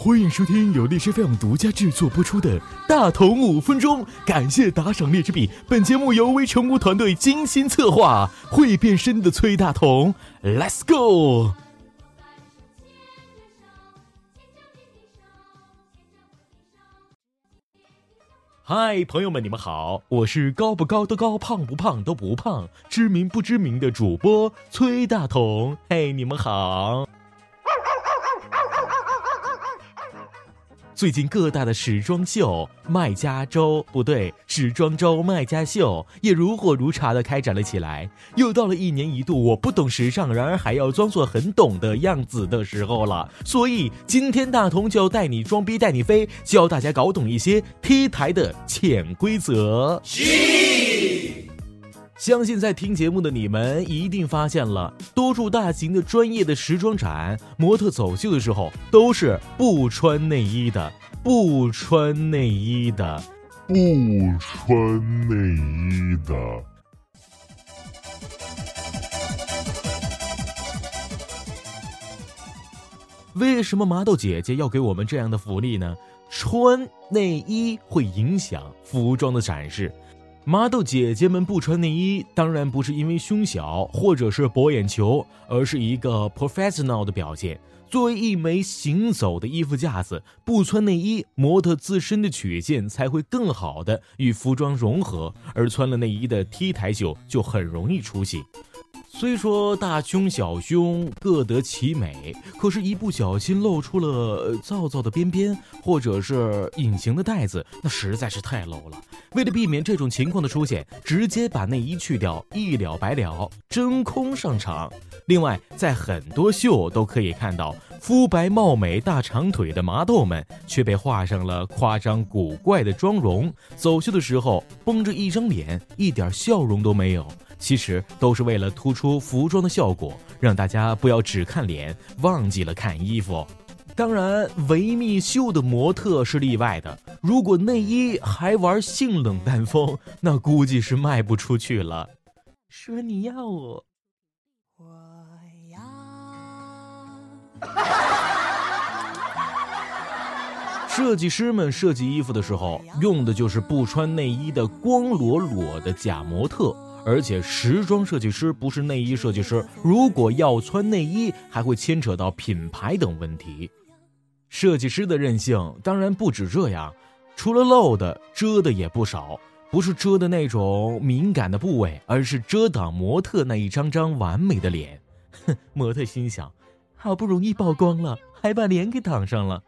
欢迎收听由荔枝 FM 独家制作播出的《大同五分钟》，感谢打赏荔枝币。本节目由微成屋团队精心策划，会变身的崔大同，Let's go！嗨，朋友们，你们好，我是高不高的高，胖不胖都不胖，知名不知名的主播崔大同。嘿，你们好。最近各大的时装秀、卖家周不对，时装周、卖家秀也如火如茶的开展了起来。又到了一年一度我不懂时尚，然而还要装作很懂的样子的时候了。所以今天大同就要带你装逼带你飞，教大家搞懂一些 T 台的潜规则。相信在听节目的你们一定发现了，多处大型的专业的时装展，模特走秀的时候都是不穿内衣的，不穿内衣的，不穿内衣的。为什么麻豆姐姐要给我们这样的福利呢？穿内衣会影响服装的展示。麻豆姐姐们不穿内衣，当然不是因为胸小或者是博眼球，而是一个 professional 的表现。作为一枚行走的衣服架子，不穿内衣，模特自身的曲线才会更好的与服装融合，而穿了内衣的 T 台秀就很容易出戏。虽说大胸小胸各得其美，可是，一不小心露出了皂皂的边边，或者是隐形的带子，那实在是太 low 了。为了避免这种情况的出现，直接把内衣去掉，一了百了，真空上场。另外，在很多秀都可以看到，肤白貌美、大长腿的麻豆们却被画上了夸张古怪的妆容，走秀的时候绷着一张脸，一点笑容都没有。其实都是为了突出服装的效果，让大家不要只看脸，忘记了看衣服。当然，维密秀的模特是例外的。如果内衣还玩性冷淡风，那估计是卖不出去了。说你要我，我要。设计师们设计衣服的时候，用的就是不穿内衣的光裸裸的假模特。而且时装设计师不是内衣设计师，如果要穿内衣，还会牵扯到品牌等问题。设计师的任性当然不止这样，除了露的，遮的也不少。不是遮的那种敏感的部位，而是遮挡模特那一张张完美的脸。哼，模特心想，好不容易曝光了，还把脸给挡上了。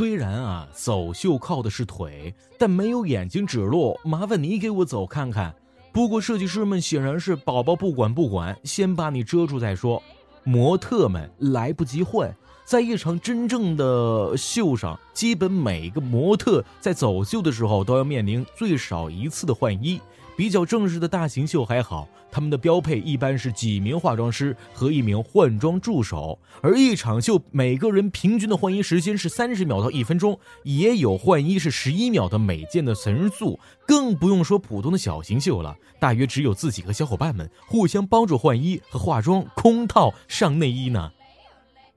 虽然啊，走秀靠的是腿，但没有眼睛指路，麻烦你给我走看看。不过设计师们显然是宝宝不管不管，先把你遮住再说。模特们来不及换，在一场真正的秀上，基本每个模特在走秀的时候都要面临最少一次的换衣。比较正式的大型秀还好，他们的标配一般是几名化妆师和一名换装助手，而一场秀每个人平均的换衣时间是三十秒到一分钟，也有换衣是十一秒的美健的神速，更不用说普通的小型秀了，大约只有自己和小伙伴们互相帮助换衣和化妆，空套上内衣呢。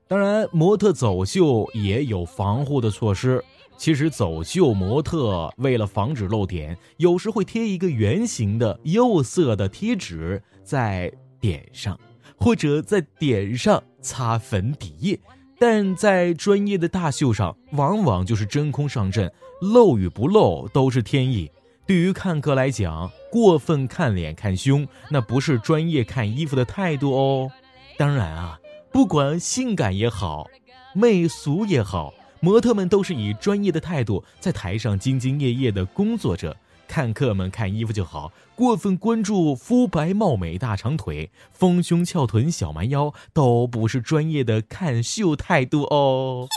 当然，模特走秀也有防护的措施。其实走秀模特为了防止漏点，有时会贴一个圆形的釉色的贴纸在点上，或者在点上擦粉底液。但在专业的大秀上，往往就是真空上阵，露与不露都是天意。对于看客来讲，过分看脸看胸，那不是专业看衣服的态度哦。当然啊，不管性感也好，媚俗也好。模特们都是以专业的态度在台上兢兢业业的工作着，看客们看衣服就好，过分关注肤白貌美、大长腿、丰胸翘臀、小蛮腰，都不是专业的看秀态度哦。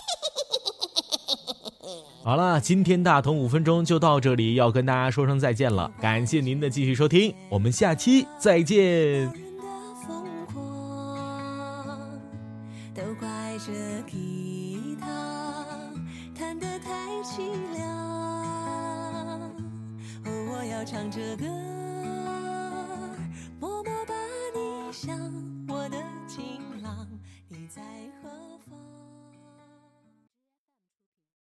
好了，今天大同五分钟就到这里，要跟大家说声再见了，感谢您的继续收听，我们下期再见。唱着歌，默默凄凉。哦我要唱着歌。